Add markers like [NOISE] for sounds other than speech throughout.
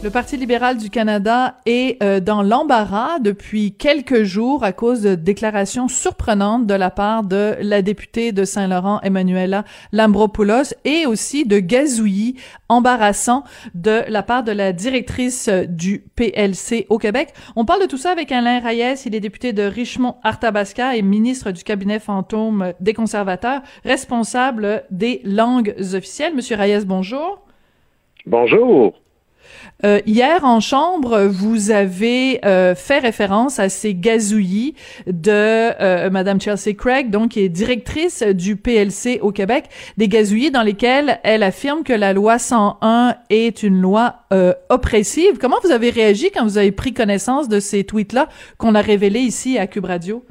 Le Parti libéral du Canada est euh, dans l'embarras depuis quelques jours à cause de déclarations surprenantes de la part de la députée de Saint-Laurent, Emmanuela Lambropoulos, et aussi de gazouillis embarrassants de la part de la directrice du PLC au Québec. On parle de tout ça avec Alain Reyes, il est député de Richmond-Arthabasca et ministre du cabinet fantôme des conservateurs, responsable des langues officielles. Monsieur Reyes, bonjour. Bonjour. Euh, hier en chambre, vous avez euh, fait référence à ces gazouillis de euh, Madame Chelsea Craig, donc qui est directrice du PLC au Québec, des gazouillis dans lesquels elle affirme que la loi 101 est une loi euh, oppressive. Comment vous avez réagi quand vous avez pris connaissance de ces tweets-là qu'on a révélés ici à Cube Radio?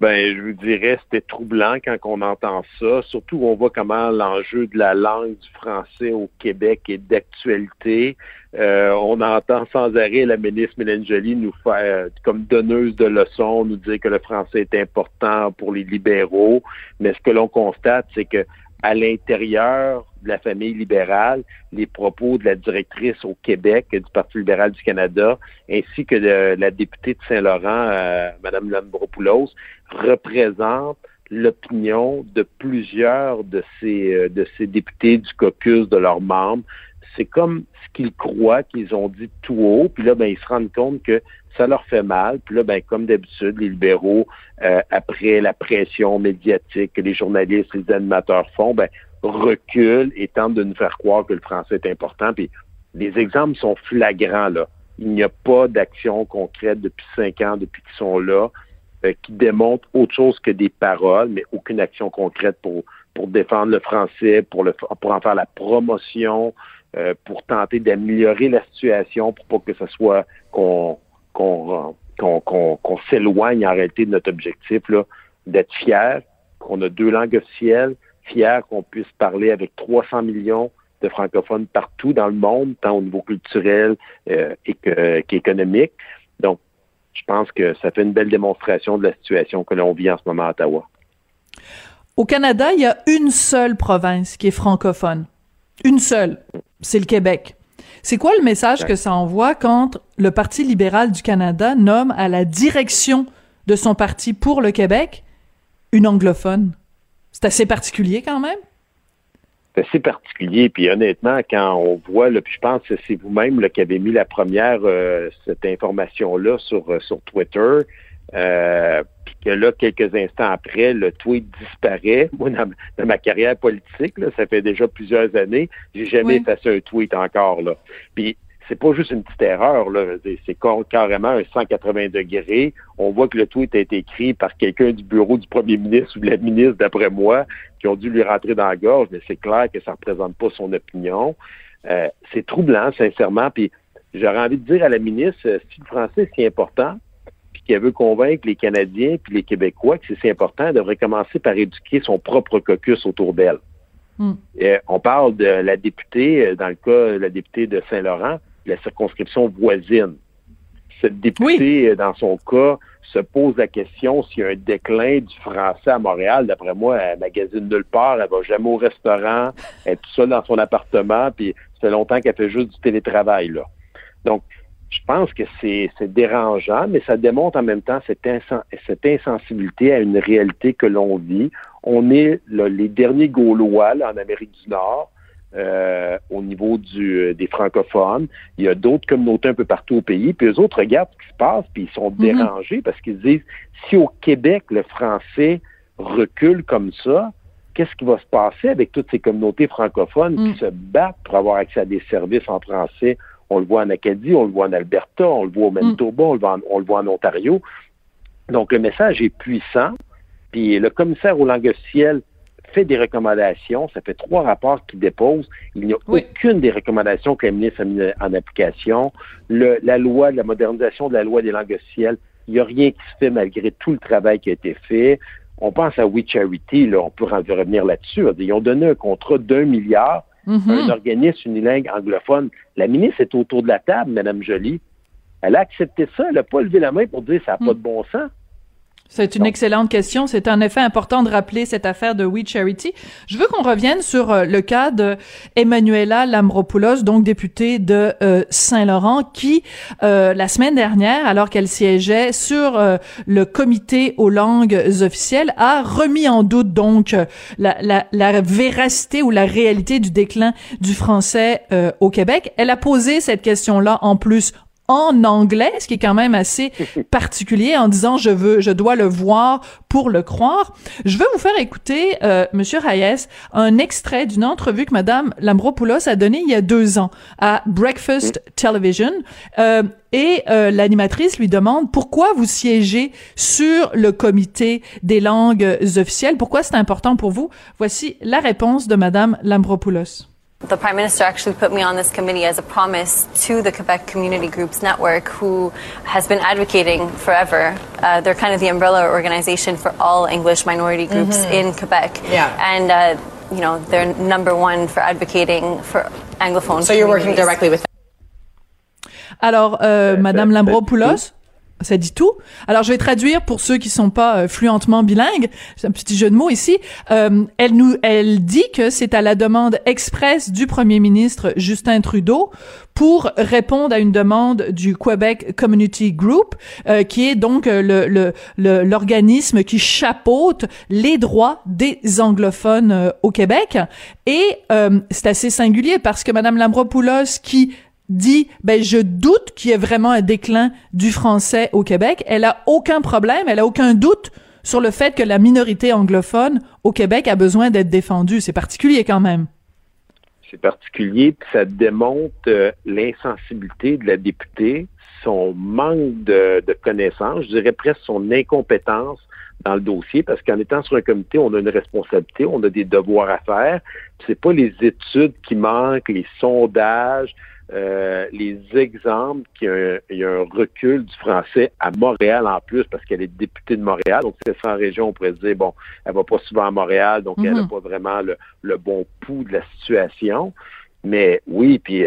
Ben, je vous dirais, c'était troublant quand on entend ça, surtout on voit comment l'enjeu de la langue du français au Québec est d'actualité. Euh, on entend sans arrêt la ministre Mélène Joly nous faire, comme donneuse de leçons, nous dire que le français est important pour les libéraux. Mais ce que l'on constate, c'est que à l'intérieur de la famille libérale, les propos de la directrice au Québec du Parti libéral du Canada, ainsi que de la députée de Saint-Laurent, euh, Mme Lambropoulos, représentent l'opinion de plusieurs de ces, euh, de ces députés du caucus, de leurs membres. C'est comme ce qu'ils croient qu'ils ont dit tout haut, puis là, ben, ils se rendent compte que ça leur fait mal. Puis là, ben, comme d'habitude, les libéraux, euh, après la pression médiatique que les journalistes, les animateurs font, ben, reculent et tentent de nous faire croire que le français est important. Puis les exemples sont flagrants, là. Il n'y a pas d'action concrète depuis cinq ans, depuis qu'ils sont là, euh, qui démontrent autre chose que des paroles, mais aucune action concrète pour, pour défendre le français, pour, le, pour en faire la promotion, euh, pour tenter d'améliorer la situation, pour pas que ce soit qu'on qu'on qu'on s'éloigne en réalité de notre objectif, d'être fier qu'on a deux langues officielles, fier qu'on puisse parler avec 300 millions de francophones partout dans le monde, tant au niveau culturel euh, qu'économique. Donc, je pense que ça fait une belle démonstration de la situation que l'on vit en ce moment à Ottawa. Au Canada, il y a une seule province qui est francophone. Une seule. C'est le Québec. C'est quoi le message que ça envoie quand le Parti libéral du Canada nomme à la direction de son parti pour le Québec une anglophone? C'est assez particulier quand même? C'est assez particulier. Puis honnêtement, quand on voit, là, puis je pense que c'est vous-même qui avez mis la première, euh, cette information-là sur, euh, sur Twitter, euh, puis que là, quelques instants après, le tweet disparaît. Moi, dans, ma carrière politique, là, ça fait déjà plusieurs années, j'ai jamais effacé un tweet encore. Là. Puis c'est pas juste une petite erreur, là. C'est carrément un 180 degrés. On voit que le tweet a été écrit par quelqu'un du bureau du premier ministre ou de la ministre, d'après moi, qui ont dû lui rentrer dans la gorge, mais c'est clair que ça représente pas son opinion. Euh, c'est troublant, sincèrement. Puis j'aurais envie de dire à la ministre, euh, si le français est si important, puis qu'elle veut convaincre les Canadiens puis les Québécois que c'est si important, elle devrait commencer par éduquer son propre caucus autour d'elle. Hmm. on parle de la députée, euh, dans le cas de la députée de Saint-Laurent, la circonscription voisine. Cette députée, euh, dans son cas, se pose la question s'il y a un déclin du français à Montréal. D'après moi, elle magasine nulle part, elle va jamais au restaurant, elle est toute seule dans son appartement, puis ça fait longtemps qu'elle fait juste du télétravail. Là. Donc, je pense que c'est dérangeant, mais ça démontre en même temps cette, cette insensibilité à une réalité que l'on vit. On est les derniers Gaulois en Amérique du Nord. Euh, au niveau du, euh, des francophones. Il y a d'autres communautés un peu partout au pays. Puis eux autres regardent ce qui se passe, puis ils sont mhm. dérangés parce qu'ils disent si au Québec le français recule comme ça, qu'est-ce qui va se passer avec toutes ces communautés francophones qui mhm. se battent pour avoir accès à des services en français? On le voit en Acadie, on le voit en Alberta, on le voit au Manitoba, on, le voit en, on le voit en Ontario. Donc le message est puissant. Puis le commissaire aux langues officielles fait des recommandations. Ça fait trois rapports qu'il dépose. Il n'y a aucune des recommandations que la ministre a mis en application. la loi, la modernisation de la loi des langues officielles, il n'y a rien qui se fait malgré tout le travail qui a été fait. On pense à We Charity, là, on peut revenir là-dessus. Ils ont donné un contrat d'un milliard à un mhm. organisme unilingue anglophone. La ministre est autour de la table, Mme Joly. Elle a accepté ça, elle n'a pas levé la main pour dire ça n'a pas mhm. de bon sens. C'est une excellente question. C'est en effet important de rappeler cette affaire de We Charity. Je veux qu'on revienne sur euh, le cas de Emanuela Lambropoulos, donc députée de euh, Saint-Laurent, qui euh, la semaine dernière, alors qu'elle siégeait sur le comité aux langues officielles, a remis en doute donc la, la, la, véracité ou la réalité du déclin du français au Québec. Elle a posé cette question-là en plus en anglais, ce qui est quand même assez [LAUGHS] particulier, en disant je veux, je dois le voir pour le croire. Je veux vous faire écouter, euh, Monsieur Hayes, un extrait d'une entrevue que Madame Lambropoulos a donnée il y a deux ans à Breakfast Television. Euh, et euh, l'animatrice lui demande pourquoi vous siégez sur le comité des langues officielles, pourquoi c'est important pour vous? Voici la réponse de Madame Lambropoulos. The Prime Minister actually put me on this committee as a promise to the Quebec Community Groups Network, who has been advocating forever. Uh, they're kind of the umbrella organization for all English minority groups mm-hmm. in Quebec. Yeah. And, uh, you know, they're number one for advocating for Anglophone. So you're working directly with them? Alors, euh, Madame Lambropoulos, Ça dit tout. Alors, je vais traduire pour ceux qui sont pas euh, fluentement bilingues. C'est un petit jeu de mots ici. Euh, elle nous, elle dit que c'est à la demande expresse du premier ministre Justin Trudeau pour répondre à une demande du Quebec Community Group, euh, qui est donc le, l'organisme qui chapeaute les droits des anglophones au Québec. Et c'est assez singulier parce que Madame Lambropoulos, qui dit ben je doute qu'il y ait vraiment un déclin du français au Québec. Elle a aucun problème, elle a aucun doute sur le fait que la minorité anglophone au Québec a besoin d'être défendue. C'est particulier quand même. C'est particulier, puis ça démontre euh, l'insensibilité de la députée, son manque de, de connaissances, je dirais presque son incompétence dans le dossier, parce qu'en étant sur un comité, on a une responsabilité, on a des devoirs à faire. C'est pas les études qui manquent, les sondages, euh, les exemples qu'il y, a un, recul du français à Montréal en plus, parce qu'elle est députée de Montréal. Donc, c'est en région, on pourrait se dire, bon, elle va pas souvent à Montréal, donc elle n'a mhm. pas vraiment le, bon pouls de la situation. Mais oui, puis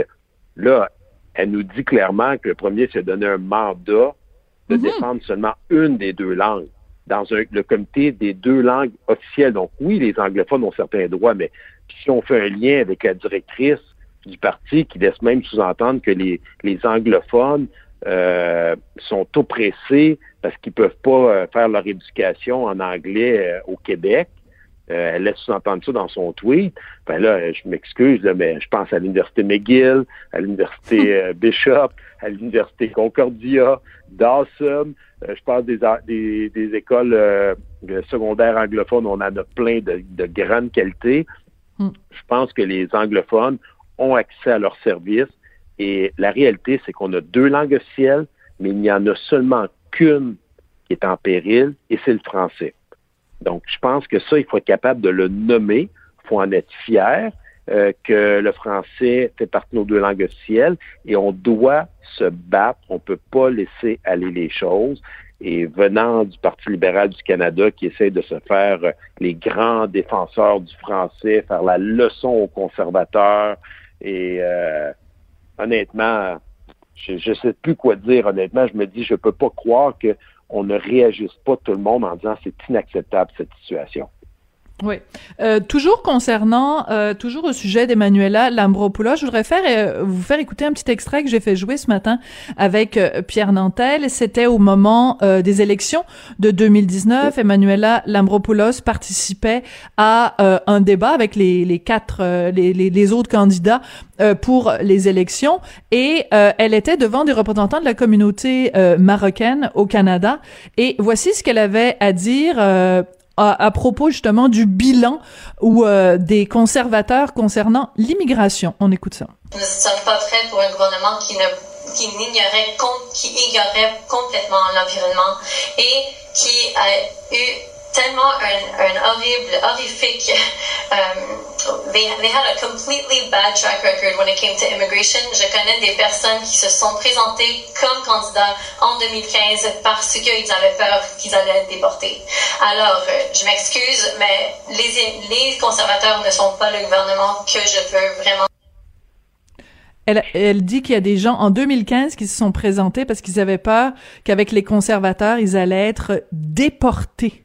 là, elle nous dit clairement que le premier s'est donné un mandat de mhm. défendre seulement une des deux langues dans le comité des deux langues officielles. Donc oui, les anglophones ont certains droits, mais si on fait un lien avec la directrice du parti qui laisse même sous-entendre que les, les anglophones euh, sont oppressés parce qu'ils peuvent pas euh, faire leur éducation en anglais euh, au Québec. elle laisse sous-entendre ça dans son tweet. Ben là, je m'excuse, mais je pense à l'université McGill, à l'université [LAUGHS] Bishop, à l'université Concordia, Dawson. je pense des, des, des écoles secondaires anglophones, on en a plein de, de grande qualité. Hmm. Je pense que les anglophones ont accès à leurs services. Et la réalité, c'est qu'on a deux langues officielles, mais il n'y en a seulement qu'une qui est en péril, et c'est le français. Donc, je pense que ça, il faut être capable de le nommer, il faut en être fier, euh, que le français fait partie de nos deux langues officielles, et on doit se battre, on ne peut pas laisser aller les choses. Et venant du Parti libéral du Canada qui essaie de se faire euh, les grands défenseurs du français, faire la leçon aux conservateurs, et euh, honnêtement, je ne sais plus quoi dire. Honnêtement, je me dis, je ne peux pas croire qu'on ne réagisse pas tout le monde en disant c'est inacceptable cette situation. Oui. Euh, toujours concernant, euh, toujours au sujet d'Emmanuela Lambropoulos, je voudrais faire euh, vous faire écouter un petit extrait que j'ai fait jouer ce matin avec euh, Pierre Nantel. C'était au moment euh, des élections de 2019. Emmanuela Lambropoulos participait à un débat avec les, les quatre, les, les, les, autres candidats pour les élections et elle était devant des représentants de la communauté marocaine au Canada. Et voici ce qu'elle avait à dire à, propos justement du bilan ou euh, des conservateurs concernant l'immigration. On écoute ça. Nous ne sommes pas prêts pour un gouvernement qui ne qui qui ignorait complètement l'environnement et qui a eu tellement un, horrible, horrifique. Um, they, they had a completely bad track record when it came to immigration. Je connais des personnes qui se sont présentées comme candidats en 2015 parce qu'ils avaient peur qu'ils allaient être déportés. Alors, euh, je m'excuse, mais les, les conservateurs ne sont pas le gouvernement que je veux vraiment elle, elle, dit qu'il y a des gens en 2015 qui se sont présentés parce qu'ils avaient peur qu'avec les conservateurs, ils allaient être déportés.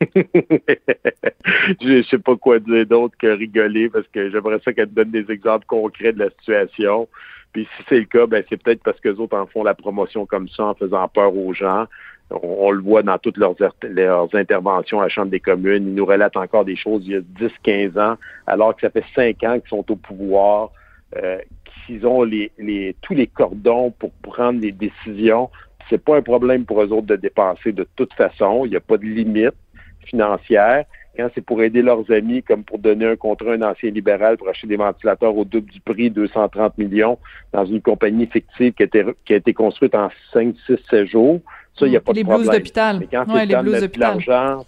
[LAUGHS] je sais pas quoi dire d'autre que rigoler parce que j'aimerais ça qu'elle donne des exemples concrets de la situation. Puis si c'est le cas, ben c'est peut-être parce que les autres en font la promotion comme ça en faisant peur aux gens. On, le voit dans toutes leurs, interventions à la Chambre des communes. Ils nous relatent encore des choses il y a 10-15 ans, alors que ça fait 5 ans qu'ils sont au pouvoir, euh, qu'ils ont tous les cordons pour prendre des décisions. C'est pas un problème pour eux autres de dépenser de toute façon. Il n'y a pas de limite financière, quand c'est pour aider leurs amis, comme pour donner un contrat à un ancien libéral pour acheter des ventilateurs au double du prix, 230 millions, dans une compagnie fictive qui a été, qui a été construite en 5, 6, 7 jours, ça, il n'y a pas de problème. d'hôpital. Mais quand c'est de l'argent,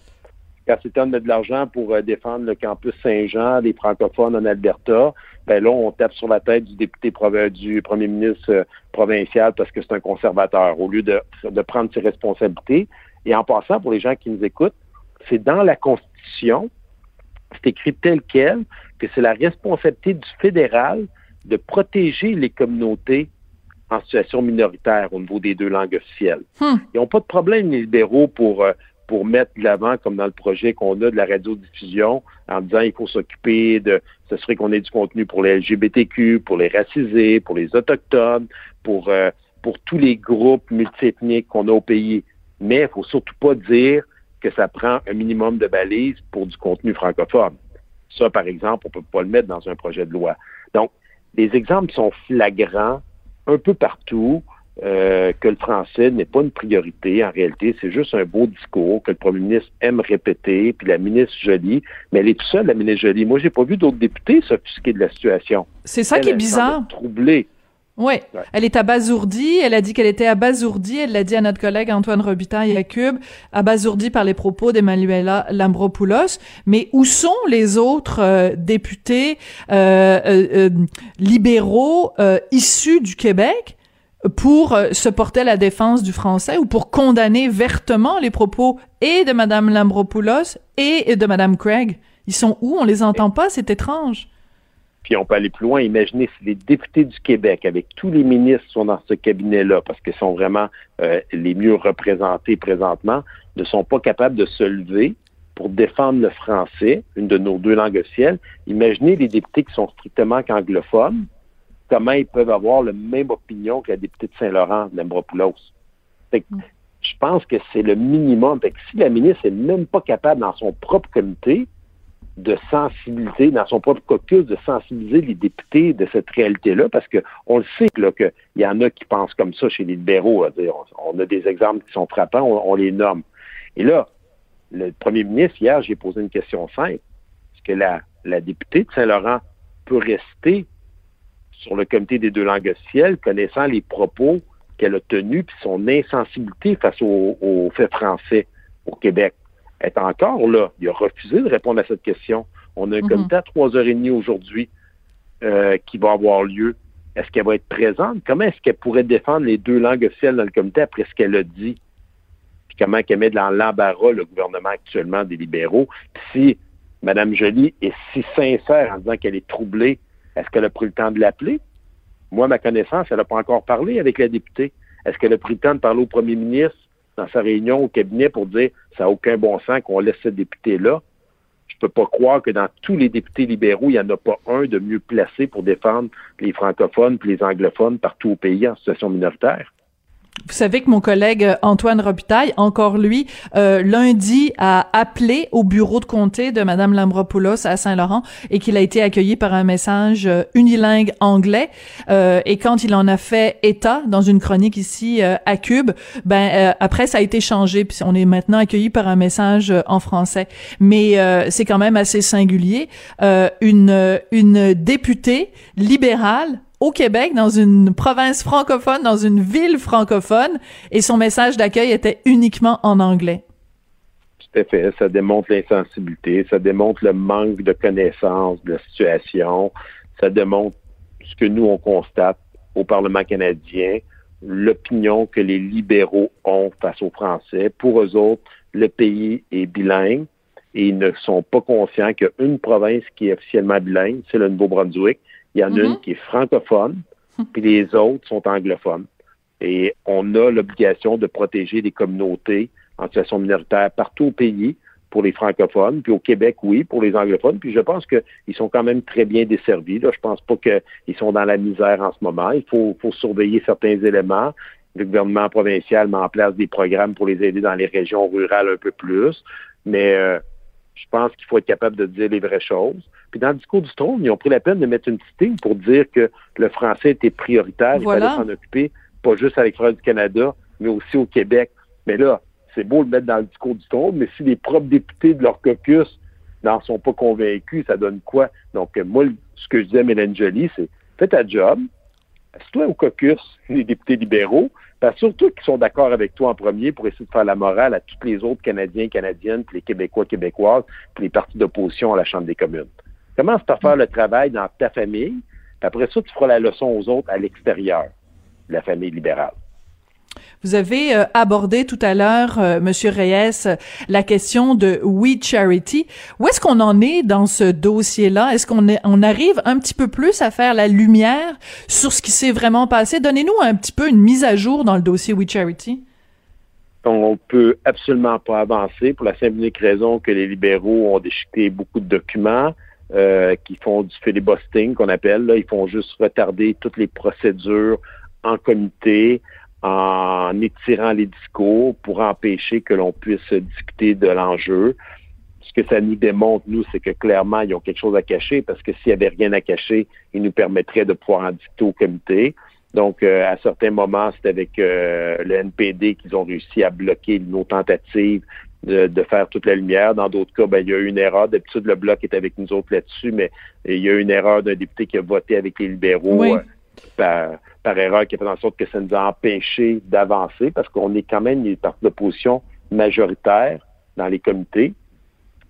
quand c'est de mettre de l'argent pour euh, défendre le campus Saint-Jean, les francophones en Alberta, ben là, on tape sur la tête du député du premier ministre euh, provincial parce que c'est un conservateur, au lieu de, de prendre ses responsabilités. Et en passant, pour les gens qui nous écoutent, c'est dans la Constitution, c'est écrit tel quel, que c'est la responsabilité du fédéral de protéger les communautés en situation minoritaire au niveau des deux langues officielles. Hmm. Ils n'ont pas de problème, les libéraux, pour, euh, pour mettre de l'avant, comme dans le projet qu'on a de la radiodiffusion, en disant il faut s'occuper de, ce serait qu'on ait du contenu pour les LGBTQ, pour les racisés, pour les autochtones, pour, euh, pour tous les groupes multiethniques qu'on a au pays. Mais il faut surtout pas dire que ça prend un minimum de balises pour du contenu francophone. Ça, par exemple, on ne peut pas le mettre dans un projet de loi. Donc, les exemples sont flagrants un peu partout. Euh, que le français n'est pas une priorité. En réalité, c'est juste un beau discours que le premier ministre aime répéter, puis la ministre Jolie, mais elle est toute seule, la ministre Jolie. Moi, j'ai pas vu d'autres députés s'offusquer de la situation. C'est ça qui est bizarre. Troublée. Oui, elle est abasourdie. Elle a dit qu'elle était abasourdie. Elle l'a dit à notre collègue Antoine Robitaille à Cube, abasourdie par les propos d'Emmanuela Lambropoulos. Mais où sont les autres euh, députés euh, euh, libéraux issus du Québec pour se porter à la défense du français ou pour condamner vertement les propos et de Madame Lambropoulos et de Madame Craig? Ils sont où? On les entend pas. C'est étrange. Puis on peut aller plus loin. Imaginez si les députés du Québec, avec tous les ministres sont dans ce cabinet-là, parce qu'ils sont vraiment euh, les mieux représentés présentement, ne sont pas capables de se lever pour défendre le français, une de nos deux langues officielles. Imaginez les députés qui sont strictement qu'anglophones, comment ils peuvent avoir la même opinion que la députée de Saint-Laurent, Lembropoulos. Mm. je pense que c'est le minimum. Fait que si la ministre n'est même pas capable dans son propre comité de sensibiliser, dans son propre caucus, de sensibiliser les députés de cette réalité-là, parce qu'on le sait qu'il y en a qui pensent comme ça chez les libéraux. On, a des exemples qui sont frappants, on, les nomme. Et là, le premier ministre, hier, j'ai posé une question simple. Est-ce que la, députée de Saint-Laurent peut rester sur le comité des deux langues officielles, connaissant les propos qu'elle a tenus, puis son insensibilité face aux au faits français au Québec? Est encore là. Il a refusé de répondre à cette question. On a un mhm. comité à 3h30 aujourd'hui euh, qui va avoir lieu. Est-ce qu'elle va être présente? Comment est-ce qu'elle pourrait défendre les deux langues officielles dans le comité après ce qu'elle a dit? Puis comment qu'elle met dans l'embarras le gouvernement actuellement des libéraux? si Mme Joly est si sincère en disant qu'elle est troublée, est-ce qu'elle a pris le temps de l'appeler? Moi, ma connaissance, elle n'a pas encore parlé avec la députée. Est-ce qu'elle a pris le temps de parler au premier ministre? dans sa réunion au cabinet pour dire ça n'a aucun bon sens qu'on laisse ce député-là. Je peux pas croire que dans tous les députés libéraux, il n'y en a pas un de mieux placé pour défendre les francophones et les anglophones partout au pays en situation minoritaire. Vous savez que mon collègue euh, Antoine Robitaille, encore lui, euh, lundi a appelé au bureau de comté de Madame Lambropoulos à Saint-Laurent et qu'il a été accueilli par un message euh, unilingue anglais. Euh, et quand il en a fait état dans une chronique ici euh, à Cube, ben après ça a été changé puis on est maintenant accueilli par un message en français. Mais c'est quand même assez singulier. une une députée libérale au Québec, dans une province francophone, dans une ville francophone, et son message d'accueil était uniquement en anglais. Tout à fait. Ça démontre l'insensibilité, ça démontre le manque de connaissance de la situation, ça démontre ce que nous, on constate au Parlement canadien, l'opinion que les libéraux ont face aux Français. Pour eux autres, le pays est bilingue et ils ne sont pas conscients qu'une province qui est officiellement bilingue, c'est le Nouveau-Brunswick. Il y en a une mhm. qui est francophone, puis les autres sont anglophones. Et on a l'obligation de protéger les communautés en situation minoritaire partout au pays pour les francophones, puis au Québec, oui, pour les anglophones. Puis je pense qu'ils sont quand même très bien desservis. Là. Je pense pas qu'ils sont dans la misère en ce moment. Il faut, faut surveiller certains éléments. Le gouvernement provincial met en place des programmes pour les aider dans les régions rurales un peu plus. Mais euh, je pense qu'il faut être capable de dire les vraies choses. Puis dans le discours du trône, ils ont pris la peine de mettre une petite ligne pour dire que le français était prioritaire. Il fallait s'en occuper, pas juste avec l'extérieur du Canada, mais aussi au Québec. Mais là, c'est beau le mettre dans le discours du trône, mais si les propres députés de leur caucus n'en sont pas convaincus, ça donne quoi? Donc, moi, ce que je disais à Mélène Joly, c'est fais ta job, assieds-toi au caucus, [LAUGHS] les députés libéraux, parce surtout qu'ils sont d'accord avec toi en premier pour essayer de faire la morale à tous les autres Canadiens, Canadiennes, puis les Québécois, Québécoises, puis les partis d'opposition à la Chambre des communes. Commence par faire le travail dans ta famille, puis après ça, tu feras la leçon aux autres à l'extérieur de la famille libérale. Vous avez euh, abordé tout à l'heure, euh, Monsieur Reyes, la question de We Charity. Où est-ce qu'on en est dans ce dossier-là? Est-ce qu'on on arrive un petit peu plus à faire la lumière sur ce qui s'est vraiment passé? Donnez-nous un petit peu une mise à jour dans le dossier We Charity. On peut absolument pas avancer pour la simple unique raison que les libéraux ont déchiqueté beaucoup de documents. Euh, qui font du filibustering qu'on appelle. Là. Ils font juste retarder toutes les procédures en comité, en étirant les discours pour empêcher que l'on puisse discuter de l'enjeu. Ce que ça nous démontre, nous, c'est que clairement, ils ont quelque chose à cacher parce que s'il n'y avait rien à cacher, ils nous permettraient de pouvoir en discuter au comité. Donc, euh, à certains moments, c'est avec euh, le NPD qu'ils ont réussi à bloquer nos tentatives de, faire toute la lumière. Dans d'autres cas, ben, il y a eu une erreur. D'habitude, le bloc est avec nous autres là-dessus, mais il y a eu une erreur d'un député qui a voté avec les libéraux. Euh, par, par erreur qui a fait en sorte que ça nous a empêché d'avancer parce qu'on est quand même une partie d'opposition majoritaire dans les comités.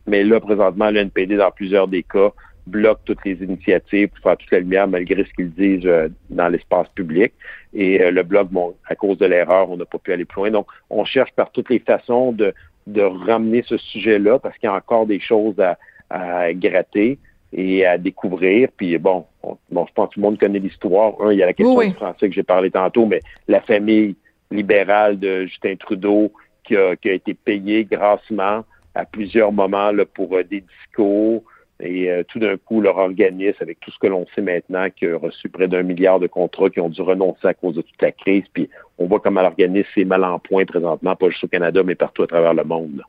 Mais là, présentement, le NPD, dans plusieurs des cas, bloque toutes les initiatives pour faire toute la lumière malgré ce qu'ils disent euh, dans l'espace public. Et euh, le bloc, bon, à cause de l'erreur, on n'a pas pu aller plus loin. Donc, on cherche par toutes les façons de, de ramener ce sujet-là parce qu'il y a encore des choses à, à gratter et à découvrir. Puis bon, bon, je pense que tout le monde connaît l'histoire. Un, il y a la question du français que j'ai parlé tantôt, mais la famille libérale de Justin Trudeau qui a, qui a été payée grassement à plusieurs moments là, pour euh, des discours. Et euh, tout d'un coup, leur organisme, avec tout ce que l'on sait maintenant, qui a reçu près d'un milliard de contrats, qui ont dû renoncer à cause de toute la crise. Puis on voit comment l'organisme est mal en point présentement, pas juste au Canada, mais partout à travers le monde.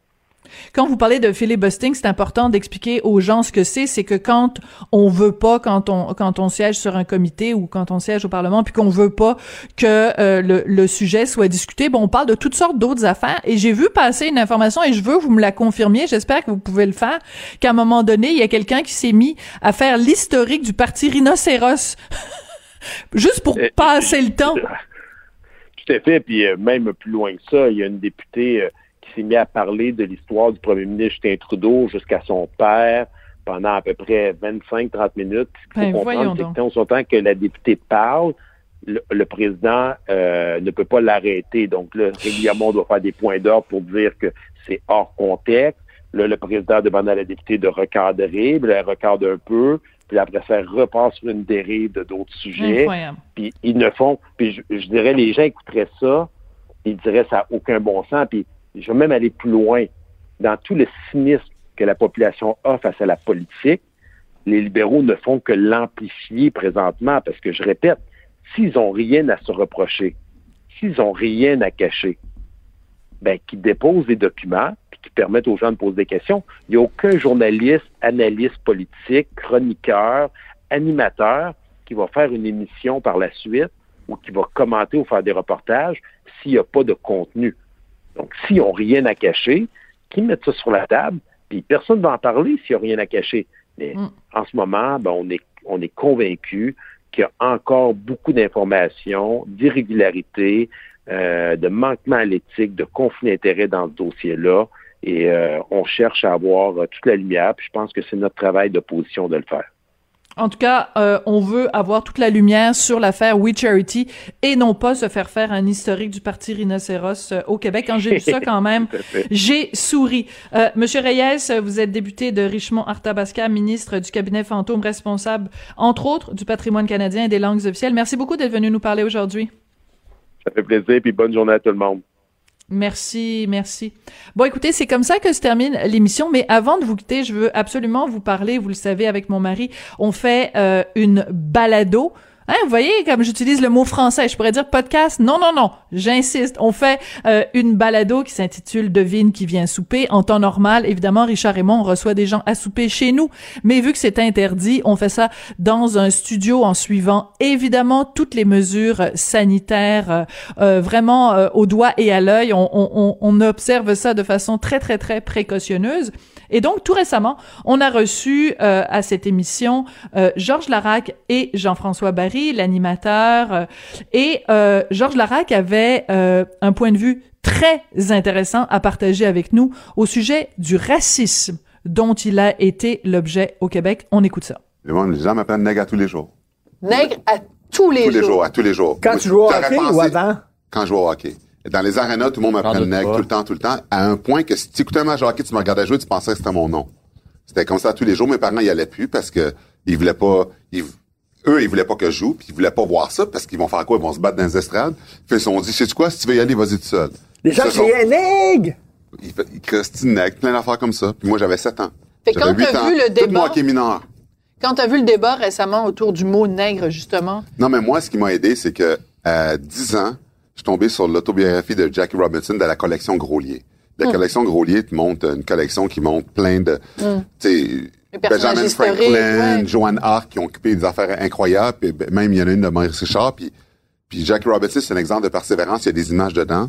Quand vous parlez de filibustering, c'est important d'expliquer aux gens ce que c'est. C'est que quand on veut pas, quand on quand on siège sur un comité ou quand on siège au Parlement, puis qu'on veut pas que euh, le, le, sujet soit discuté, bon, on parle de toutes sortes d'autres affaires. Et j'ai vu passer une information et je veux que vous me la confirmiez. J'espère que vous pouvez le faire. Qu'à un moment donné, il y a quelqu'un qui s'est mis à faire l'historique du parti rhinocéros, [LAUGHS] juste pour euh, passer le temps. [LAUGHS] Tout à fait. Puis euh, même plus loin que ça, il y a une députée s'est mis à parler de l'histoire du premier ministre Justin Trudeau jusqu'à son père pendant à peu près 25-30 minutes. Il faut ben, comprendre, que temps que la députée parle, le, président euh, ne peut pas l'arrêter. Donc là, régulièrement, on doit faire des points d'ordre pour dire que c'est hors contexte. Là, le président demande à la députée de recadrer, puis elle recadre un peu, puis après ça repart sur une dérive de d'autres sujets. Puis ils ne font, puis je, je, dirais, les gens écouteraient ça, ils diraient ça n'a aucun bon sens, puis je vais même aller plus loin. Dans tout le cynisme que la population a face à la politique, les libéraux ne font que l'amplifier présentement parce que, je répète, s'ils n'ont rien à se reprocher, s'ils n'ont rien à cacher, ben, qu'ils déposent des documents puis qui permettent aux gens de poser des questions. Il n'y a aucun journaliste, analyste politique, chroniqueur, animateur qui va faire une émission par la suite ou qui va commenter ou faire des reportages s'il n'y a pas de contenu. Donc, s'ils n'ont rien à cacher, qu'ils mettent ça sur la table, puis personne ne va en parler s'il n'y a rien à cacher. Mais mm. en ce moment, ben, on est, on est convaincu qu'il y a encore beaucoup d'informations, d'irrégularités, euh, de manquements à l'éthique, de conflits d'intérêts dans ce dossier-là. et on cherche à avoir toute la lumière. Puis je pense que c'est notre travail d'opposition de le faire. En tout cas, euh, on veut avoir toute la lumière sur l'affaire We Charity et non pas se faire faire un historique du parti rhinocéros euh, au Québec. Quand j'ai vu ça, quand même, [LAUGHS] j'ai souri. Euh, Monsieur Reyes, vous êtes député de Richmond-Arthabasca, ministre du cabinet fantôme, responsable, entre autres, du patrimoine canadien et des langues officielles. Merci beaucoup d'être venu nous parler aujourd'hui. Ça fait plaisir, puis bonne journée à tout le monde. Merci, merci. Bon, écoutez, c'est comme ça que se termine l'émission, mais avant de vous quitter, je veux absolument vous parler, vous le savez, avec mon mari, on fait euh, une balado Hein, vous voyez, comme j'utilise le mot français, je pourrais dire podcast? Non, non, non, j'insiste. On fait euh, une balado qui s'intitule Devine qui vient souper. En temps normal, évidemment, Richard et moi, on reçoit des gens à souper chez nous. Mais vu que c'est interdit, on fait ça dans un studio en suivant évidemment toutes les mesures sanitaires, euh, euh, vraiment au doigt et à l'œil. On, on, on observe ça de façon très, très, très précautionneuse. Et donc, tout récemment, on a reçu euh, à cette émission euh, Georges Larac et Jean-François Barry, l'animateur. Euh, et Georges Larac avait un point de vue très intéressant à partager avec nous au sujet du racisme dont il a été l'objet au Québec. On écoute ça. Les gens m'appellent nègre à tous les jours. Nègre à tous les, tous les jours. À tous les jours. Quand tu joues au hockey ou avant? Quand je joue au hockey. Dans les arénas, tout le monde m'appelle nègre tout le temps, tout le temps, à un point que si tu écoutais un match hockey, tu me regardais jouer, tu pensais que c'était mon nom. C'était comme ça tous les jours. Mes parents y allaient plus parce que ils voulaient pas, eux, ils voulaient pas que je joue, puis ils voulaient pas voir ça parce qu'ils vont faire quoi? Ils vont se battre dans les estrades. Puis ils se sont dit, sais-tu quoi? Si tu veux y aller, vas-y tout seul. Les gens criaient nègre! Ils, ils nègre, plein d'affaires comme ça. Puis moi, j'avais 7 ans. Fait quand t'as vu le débat... Tout moi qui est mineur. Quand t'as vu le débat récemment autour du mot nègre, justement? Non, mais moi, ce qui m'a aidé, c'est que, à 10 ans, je suis tombé sur l'autobiographie de Jackie Robinson de la collection Groslier. La hmm. collection Groslier te montre une collection qui montre plein de, mm. tu sais, Benjamin Franklin, Joanne Arc qui ont occupé des affaires incroyables, puis même il y en a une de Maurice Richard, puis, puis Jackie Robinson, c'est un exemple de persévérance, il y a des images dedans.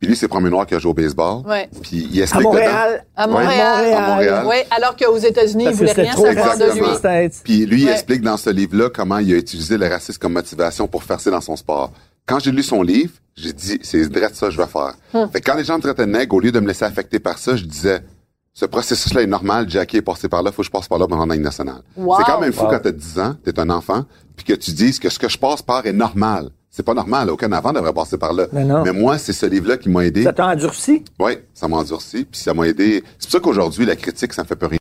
Puis lui, c'est le premier noir qui a joué au baseball. Ouais. Puis il explique à Montréal. À Montréal. À Montréal. Oui, alors qu'aux États-Unis, il voulait rien savoir de lui. Puis lui, il explique dans ce livre-là comment il a utilisé le racisme comme motivation pour faire ça dans son sport. Quand j'ai lu son livre, j'ai dit, c'est direct ça que je vais faire. Hmm. Fait quand les gens me traitaient de nègre, au lieu de me laisser affecter par ça, je disais, ce processus-là est normal, Jackie est passé par là, faut que je passe par là pour rendre nationale. C'est quand même fou quand t'as 10 ans, t'es un enfant, puis que tu dises que ce que je passe par est normal. C'est pas normal, aucun enfant devrait passer par là. Mais, moi, c'est ce livre-là qui m'a aidé. Ça t'a endurci? Oui, ça m'a endurci, puis ça m'a aidé. C'est pour ça qu'aujourd'hui, la critique, ça me fait peu rien.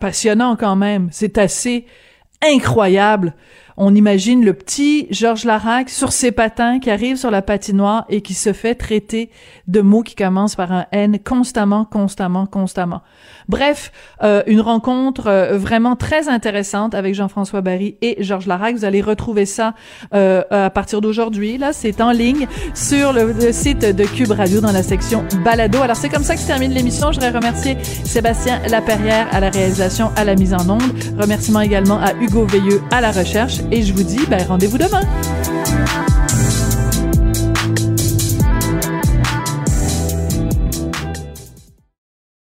Passionnant quand même. C'est assez incroyable on imagine le petit Georges Larac sur ses patins qui arrive sur la patinoire et qui se fait traiter de mots qui commencent par un N constamment, constamment, constamment. Bref, euh, une rencontre euh, vraiment très intéressante avec Jean-François Barry et Georges Larac. Vous allez retrouver ça euh, à partir d'aujourd'hui. Là, c'est en ligne sur le, site de Cube Radio dans la section balado. Alors c'est comme ça que se termine l'émission. Je voudrais remercier Sébastien Laperrière à la réalisation, à la mise en onde. Remerciements également à Hugo Veilleux à la recherche. Et je vous dis, ben, rendez-vous demain.